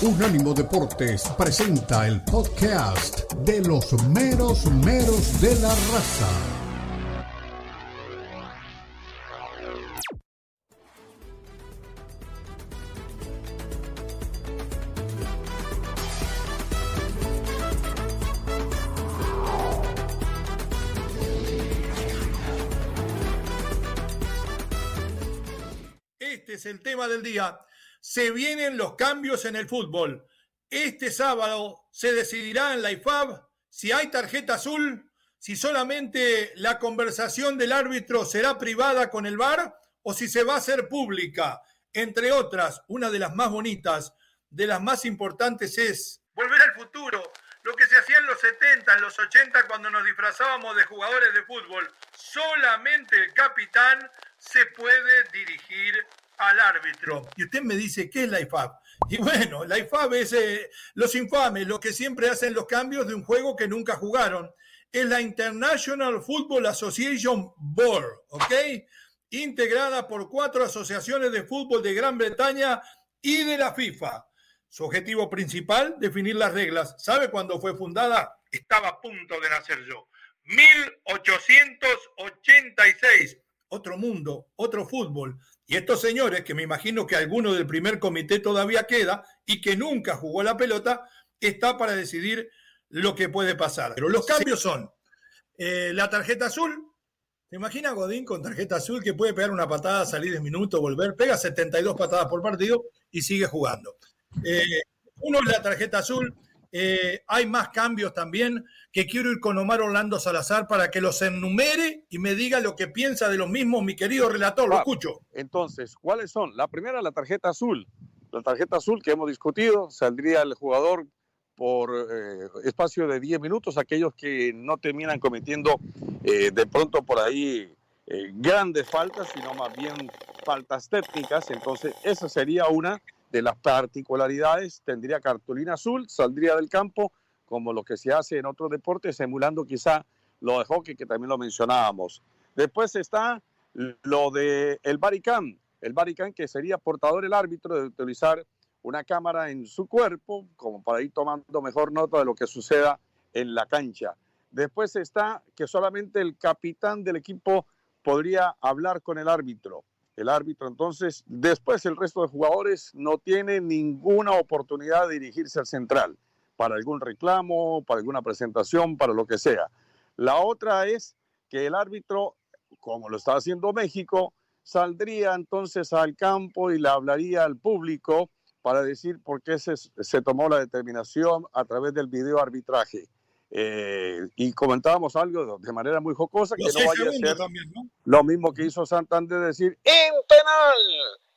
Unánimo Deportes presenta el podcast de los meros meros de la raza. Este es el tema del día se vienen los cambios en el fútbol. Este sábado se decidirá en la IFAB si hay tarjeta azul, si solamente la conversación del árbitro será privada con el VAR o si se va a hacer pública. Entre otras, una de las más bonitas, de las más importantes es volver al futuro. Lo que se hacía en los 70, en los 80, cuando nos disfrazábamos de jugadores de fútbol. Solamente el capitán se puede dirigir al árbitro. Y usted me dice, ¿qué es la IFAB? Y bueno, la IFAB es eh, los infames, los que siempre hacen los cambios de un juego que nunca jugaron. Es la International Football Association Board, ¿ok? Integrada por cuatro asociaciones de fútbol de Gran Bretaña y de la FIFA. Su objetivo principal, definir las reglas. ¿Sabe cuándo fue fundada? Estaba a punto de nacer yo. 1886. Otro mundo, otro fútbol. Y estos señores, que me imagino que alguno del primer comité todavía queda y que nunca jugó la pelota, está para decidir lo que puede pasar. Pero los cambios son eh, la tarjeta azul. ¿Te imaginas Godín con tarjeta azul que puede pegar una patada, salir de minuto, volver? Pega 72 patadas por partido y sigue jugando. Eh, uno es la tarjeta azul. Eh, hay más cambios también que quiero ir con Omar Orlando Salazar para que los enumere y me diga lo que piensa de los mismos, mi querido relator. Lo escucho. Entonces, ¿cuáles son? La primera, la tarjeta azul. La tarjeta azul que hemos discutido, saldría el jugador por eh, espacio de 10 minutos, aquellos que no terminan cometiendo eh, de pronto por ahí grandes faltas, sino más bien faltas técnicas. Entonces, esa sería una de las particularidades, tendría cartulina azul, saldría del campo, como lo que se hace en otros deportes, emulando quizá lo de hockey que también lo mencionábamos. Después está lo de el baricam, el baricam que sería portador el árbitro de utilizar una cámara en su cuerpo, como para ir tomando mejor nota de lo que suceda en la cancha. Después está que solamente el capitán del equipo podría hablar con el árbitro el árbitro. Entonces, después el resto de jugadores no tiene ninguna oportunidad de dirigirse al central para algún reclamo, para alguna presentación, para lo que sea. La otra es que el árbitro, como lo está haciendo México, saldría entonces al campo y le hablaría al público para decir por qué se, se tomó la determinación a través del video arbitraje. Eh, y comentábamos algo de manera muy jocosa que no vaya a ser lo mismo que hizo Santander decir impenal,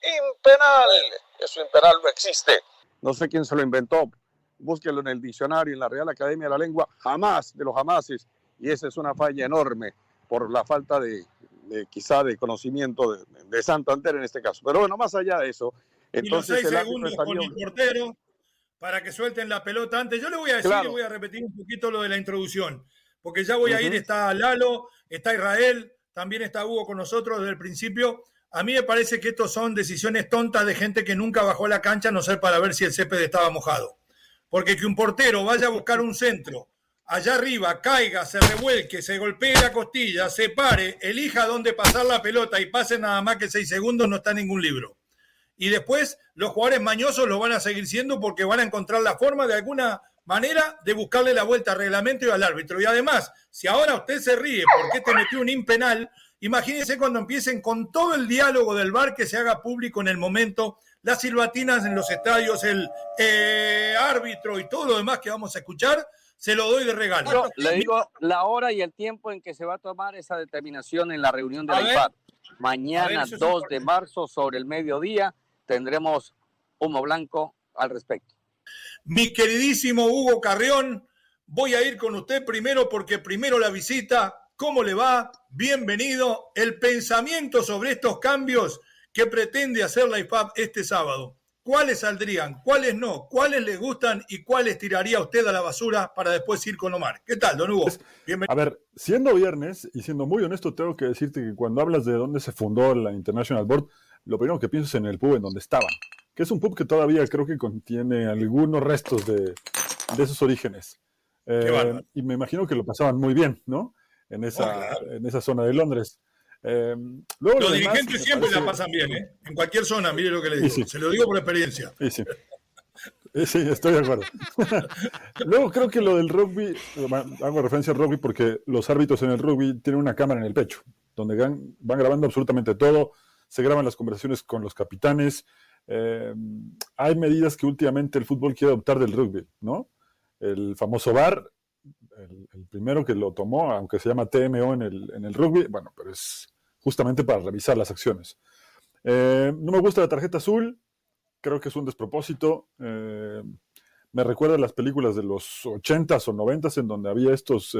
impenal. Eso impenal no existe. No sé quién se lo inventó. Búsquelo en el diccionario, en la Real Academia de la Lengua, jamás de los jamases. Y esa es una falla enorme por la falta de, quizá de conocimiento de, Santander en este caso. Pero bueno, más allá de eso, entonces el segundos con el portero para que suelten la pelota antes. Yo le voy a decir y voy a repetir un poquito lo de la introducción, porque ya voy a ir, está Lalo, está Israel, también está Hugo con nosotros desde el principio. A mí me parece que estos son decisiones tontas de gente que nunca bajó la cancha, no sé para ver si el césped estaba mojado. Porque que un portero vaya a buscar un centro, allá arriba, caiga, se revuelque, se golpee la costilla, se pare, elija dónde pasar la pelota y pase nada más que seis segundos, no está en ningún libro y después los jugadores mañosos lo van a seguir siendo porque van a encontrar la forma de alguna manera de buscarle la vuelta al reglamento y al árbitro. Y además, si ahora usted se ríe porque te metió un impenal, imagínense cuando empiecen con todo el diálogo del bar que se haga público en el momento, las silbatinas en los estadios, el eh, árbitro y todo lo demás que vamos a escuchar, se lo doy de regalo. le digo la hora y el tiempo en que se va a tomar esa determinación en la reunión de la IFAD. Mañana, 2 de marzo, sobre el mediodía, tendremos humo blanco al respecto. Mi queridísimo Hugo Carrión, voy a ir con usted primero porque primero la visita. ¿Cómo le va? Bienvenido. El pensamiento sobre estos cambios que pretende hacer la IFAB este sábado. ¿Cuáles saldrían? ¿Cuáles no? ¿Cuáles le gustan y cuáles tiraría usted a la basura para después ir con Omar? ¿Qué tal, don Hugo? Bienvenido. A ver, siendo viernes y siendo muy honesto, tengo que decirte que cuando hablas de dónde se fundó la International Board, lo primero que pienso es en el pub en donde estaban. que es un pub que todavía creo que contiene algunos restos de, de esos orígenes. Eh, y me imagino que lo pasaban muy bien, ¿no? En esa, oh, en esa zona de Londres. Eh, los dirigentes siempre la pasan bien, ¿eh? En cualquier zona, mire lo que le digo. Se lo digo por experiencia. Sí, sí. estoy de acuerdo. Luego creo que lo del rugby, hago referencia al rugby porque los árbitros en el rugby tienen una cámara en el pecho, donde van grabando absolutamente todo, se graban las conversaciones con los capitanes. Eh, hay medidas que últimamente el fútbol quiere adoptar del rugby, ¿no? El famoso VAR, el, primero que lo tomó, aunque se llama TMO en el, en el rugby, bueno, pero es justamente para revisar las acciones. Eh, no me gusta la tarjeta azul, creo que es un despropósito. Eh, me recuerda a las películas de los 80s o 90s en donde había estos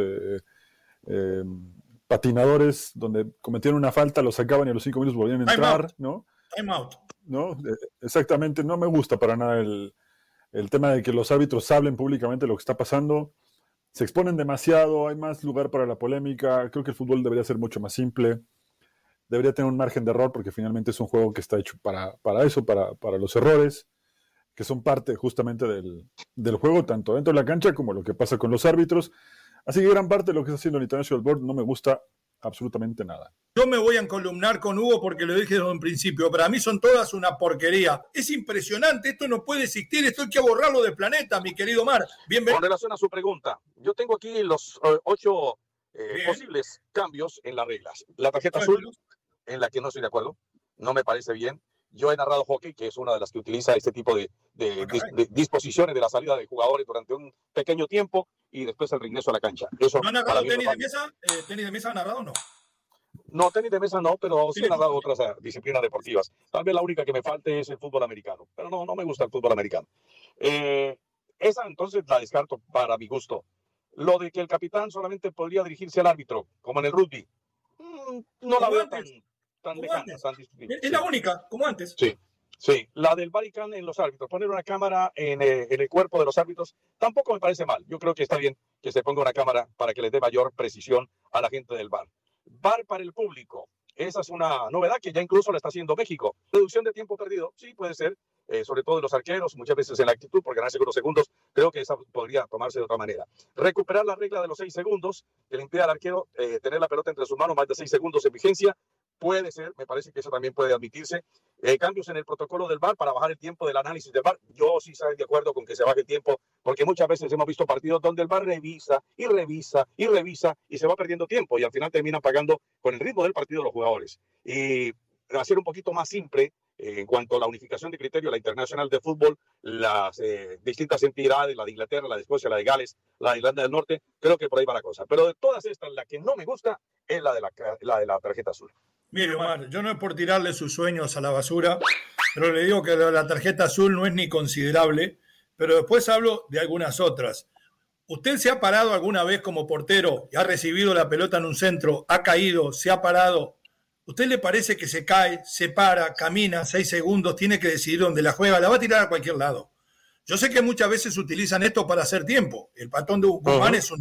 patinadores donde cometían una falta, lo sacaban y a los cinco minutos volvían a entrar, ¿no? Time out. ¿No? exactamente, no me gusta para nada el, el tema de que los árbitros hablen públicamente lo que está pasando se exponen demasiado, hay más lugar para la polémica, creo que el fútbol debería ser mucho más simple, debería tener un margen de error porque finalmente es un juego que está hecho para, para eso, para, para, los errores, que son parte justamente del, del, juego, tanto dentro de la cancha como lo que pasa con los árbitros. Así que gran parte de lo que está haciendo el International Board no me gusta absolutamente nada. Yo me voy a encolumnar con Hugo porque lo dije desde un principio. Para mí son todas una porquería. Es impresionante, esto no puede existir, esto hay que borrarlo del planeta, mi querido Mar. Bienvenido. Con relación a su pregunta, yo tengo aquí los eh, ocho eh, posibles cambios en las reglas. La tarjeta azul, en la que no estoy de acuerdo, no me parece bien. Yo he narrado hockey, que es una de las que utiliza este tipo de, disposiciones de la salida de jugadores durante un pequeño tiempo y después el regreso a la cancha. ¿No ha narrado tenis de mesa? Eh, ¿Tenis de mesa ha narrado o no? No, tenis de mesa no, pero sí, he narrado otras eh, disciplinas deportivas. Tal vez la única que me falte es el fútbol americano, pero no, no me gusta el fútbol americano. Eh, esa entonces la descarto para mi gusto. Lo de que el capitán solamente podría dirigirse al árbitro, como en el rugby, mm, no la veo tan, es la única, como antes. Sí, sí. La del Baricán en los árbitros, poner una cámara en, eh, en, el cuerpo de los árbitros, tampoco me parece mal. Yo creo que está bien que se ponga una cámara para que les dé mayor precisión a la gente del bar. Bar para el público. Esa es una novedad que ya incluso la está haciendo México. Reducción de tiempo perdido, sí, puede ser, eh, sobre todo de los arqueros, muchas veces en la actitud por ganarse unos segundos, creo que esa podría tomarse de otra manera. Recuperar la regla de los seis segundos, que le impide al arquero eh, tener la pelota entre sus manos más de seis segundos en vigencia, Puede ser, me parece que eso también puede admitirse. Eh, cambios en el protocolo del VAR para bajar el tiempo del análisis del VAR. Yo sí estoy de acuerdo con que se baje el tiempo, porque muchas veces hemos visto partidos donde el VAR revisa y revisa y revisa y se va perdiendo tiempo y al final terminan pagando con el ritmo del partido los jugadores. Y hacer un poquito más simple eh, en cuanto a la unificación de criterios, la Internacional de Fútbol, las eh, distintas entidades, la de Inglaterra, la de Escocia, la de Gales, la de Irlanda del Norte, creo que por ahí va la cosa. Pero de todas estas, la que no me gusta es la de la, la, de la tarjeta azul. Mire, Omar, yo no es por tirarle sus sueños a la basura, pero le digo que la tarjeta azul no es ni considerable, pero después hablo de algunas otras. ¿Usted se ha parado alguna vez como portero y ha recibido la pelota en un centro, ha caído, se ha parado? ¿Usted le parece que se cae, se para, camina seis segundos, tiene que decidir dónde la juega, la va a tirar a cualquier lado? Yo sé que muchas veces utilizan esto para hacer tiempo. El patón de Guzmán es,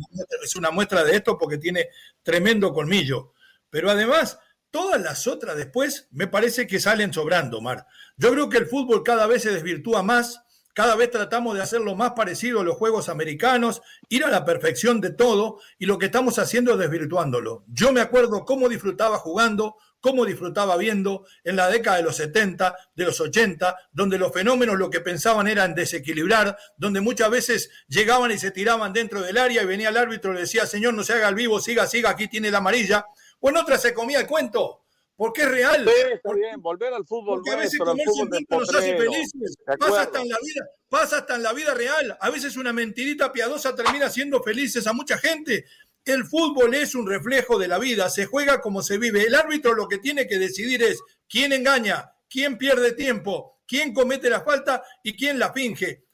es una muestra de esto porque tiene tremendo colmillo. Pero además, Todas las otras después me parece que salen sobrando, Mar. Yo creo que el fútbol cada vez se desvirtúa más, cada vez tratamos de hacerlo más parecido a los juegos americanos, ir a la perfección de todo, y lo que estamos haciendo es desvirtuándolo. Yo me acuerdo cómo disfrutaba jugando, cómo disfrutaba viendo en la década de los 70, de los 80, donde los fenómenos lo que pensaban era en desequilibrar, donde muchas veces llegaban y se tiraban dentro del área y venía el árbitro y le decía, señor, no se haga el vivo, siga, siga, aquí tiene la amarilla o en otra se comía el cuento, porque es real. está bien, volver al fútbol. Porque a veces comerse un cuento nos hace felices. Pasa hasta, en la vida, pasa hasta en la vida real. A veces una mentirita piadosa termina haciendo felices a mucha gente. El fútbol es un reflejo de la vida, se juega como se vive. El árbitro lo que tiene que decidir es quién engaña, quién pierde tiempo, quién comete la falta y quién la finge.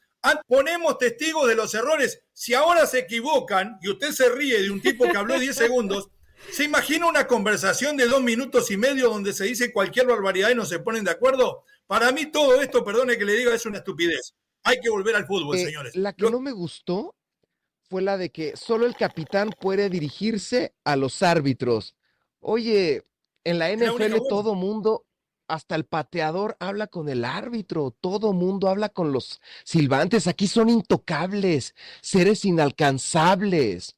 Ponemos testigos de los errores. Si ahora se equivocan y usted se ríe de un tipo que habló 10 segundos, ¿Se imagina una conversación de dos minutos y medio donde se dice cualquier barbaridad y no se ponen de acuerdo? Para mí todo esto, perdone que le diga, es una estupidez. Hay que volver al fútbol, eh, señores. La que no me gustó fue la de que solo el capitán puede dirigirse a los árbitros. Oye, en la NFL todo mundo, hasta el pateador habla con el árbitro, todo mundo habla con los silbantes, aquí son intocables, seres inalcanzables.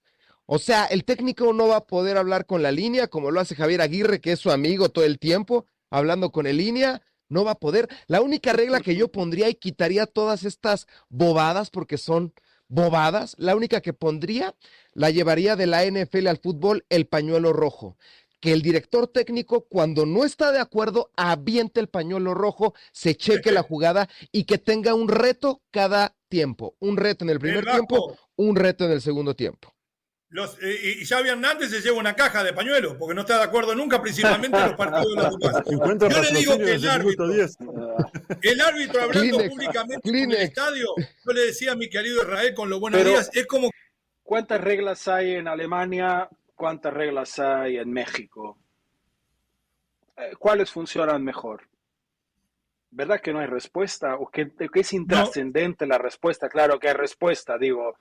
O sea, el técnico no va a poder hablar con la línea como lo hace Javier Aguirre, que es su amigo todo el tiempo, hablando con el línea, no va a poder. La única regla que yo pondría y quitaría todas estas bobadas, porque son bobadas, la única que pondría la llevaría de la NFL al fútbol el pañuelo rojo que el director técnico, cuando no está de acuerdo, aviente el pañuelo rojo, se cheque la jugada y que tenga un reto cada tiempo. Un reto en el primer tiempo, un reto en el segundo tiempo. Los, eh, y Xavi Hernández se lleva una caja de pañuelo porque no está de acuerdo nunca, principalmente en los partidos de la Yo le digo que el árbitro, el árbitro hablando públicamente en el estadio, yo le decía a mi querido Israel con los buenos días, es como... ¿Cuántas reglas hay en Alemania cuántas reglas hay en México, eh, cuáles funcionan mejor. ¿Verdad que no hay respuesta? ¿O que, es intrascendente la respuesta? Claro que hay respuesta, digo.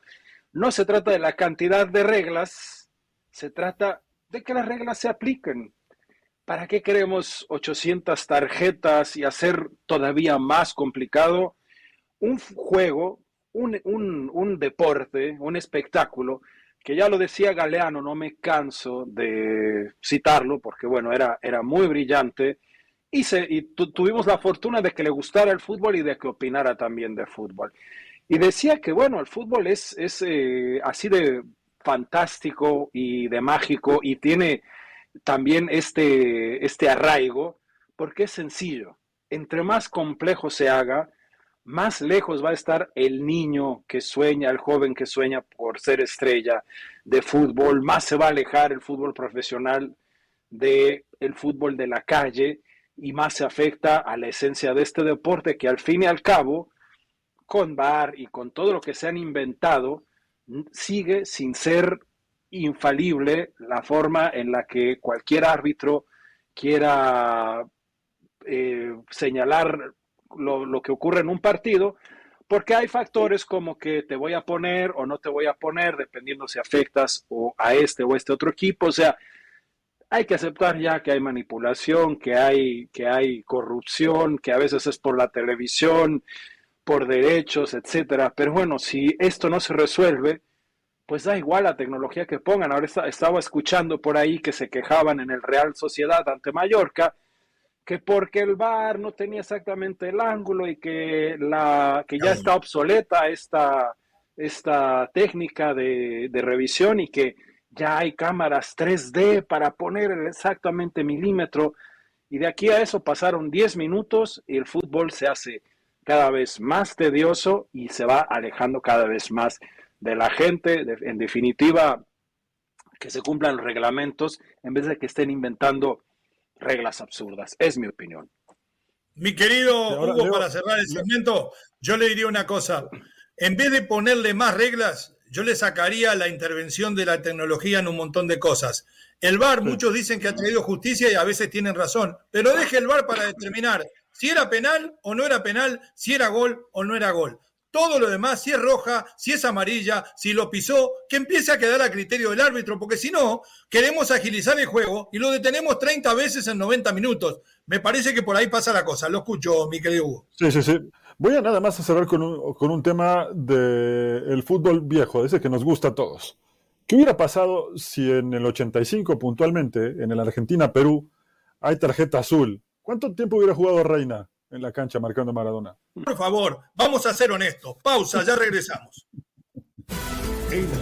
No se trata de la cantidad de reglas, se trata de que las reglas se apliquen. ¿Para qué queremos 800 tarjetas y hacer todavía más complicado un juego, un, un deporte, un espectáculo que ya lo decía Galeano, no me canso de citarlo porque, bueno, era, era muy brillante y, se, y tuvimos la fortuna de que le gustara el fútbol y de que opinara también de fútbol. Y decía que, bueno, el fútbol es, es eh, así de fantástico y de mágico y tiene también este, este arraigo porque es sencillo. Entre más complejo se haga, más lejos va a estar el niño que sueña, el joven que sueña por ser estrella de fútbol, más se va a alejar el fútbol profesional del el fútbol de la calle y más se afecta a la esencia de este deporte que al fin y al cabo, con VAR y con todo lo que se han inventado, sigue sin ser infalible la forma en la que cualquier árbitro quiera eh, señalar lo, que ocurre en un partido, porque hay factores como que te voy a poner o no te voy a poner, dependiendo si afectas o a este o este otro equipo. O sea, hay que aceptar ya que hay manipulación, que hay, que hay corrupción, que a veces es por la televisión, por derechos, etcétera. Pero bueno, si esto no se resuelve, pues da igual la tecnología que pongan. Ahora estaba escuchando por ahí que se quejaban en el Real Sociedad ante Mallorca que porque el VAR no tenía exactamente el ángulo y que, la, que ya está obsoleta esta, esta técnica de, de revisión y que ya hay cámaras 3D para poner exactamente milímetro. Y de aquí a eso pasaron 10 minutos y el fútbol se hace cada vez más tedioso y se va alejando cada vez más de la gente. En definitiva, que se cumplan los reglamentos en vez de que estén inventando reglas absurdas. Es mi opinión. Mi querido Hugo, para cerrar el segmento, yo le diría una cosa. En vez de ponerle más reglas, yo le sacaría la intervención de la tecnología en un montón de cosas. El VAR, muchos dicen que ha traído justicia y a veces tienen razón, pero deje el VAR para determinar si era penal o no era penal, si era gol o no era gol. Todo lo demás, si es roja, si es amarilla, si lo pisó, que empiece a quedar a criterio del árbitro, porque si no, queremos agilizar el juego y lo detenemos 30 veces en 90 minutos. Me parece que por ahí pasa la cosa. Lo escucho, mi querido Hugo. Sí, sí, sí. Voy a nada más a cerrar con un, con un tema del fútbol viejo, ese que nos gusta a todos. ¿Qué hubiera pasado si en el 85 puntualmente, en el Argentina-Perú, hay tarjeta azul? ¿Cuánto tiempo hubiera jugado Reina? en la cancha marcando Maradona. Por favor, vamos a ser honestos. Pausa, ya regresamos.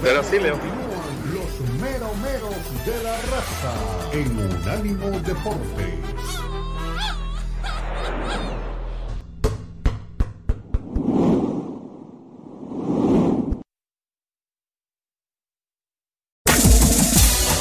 Pero sí, Leo. Los meromeros de la raza en Unánimo Deportes.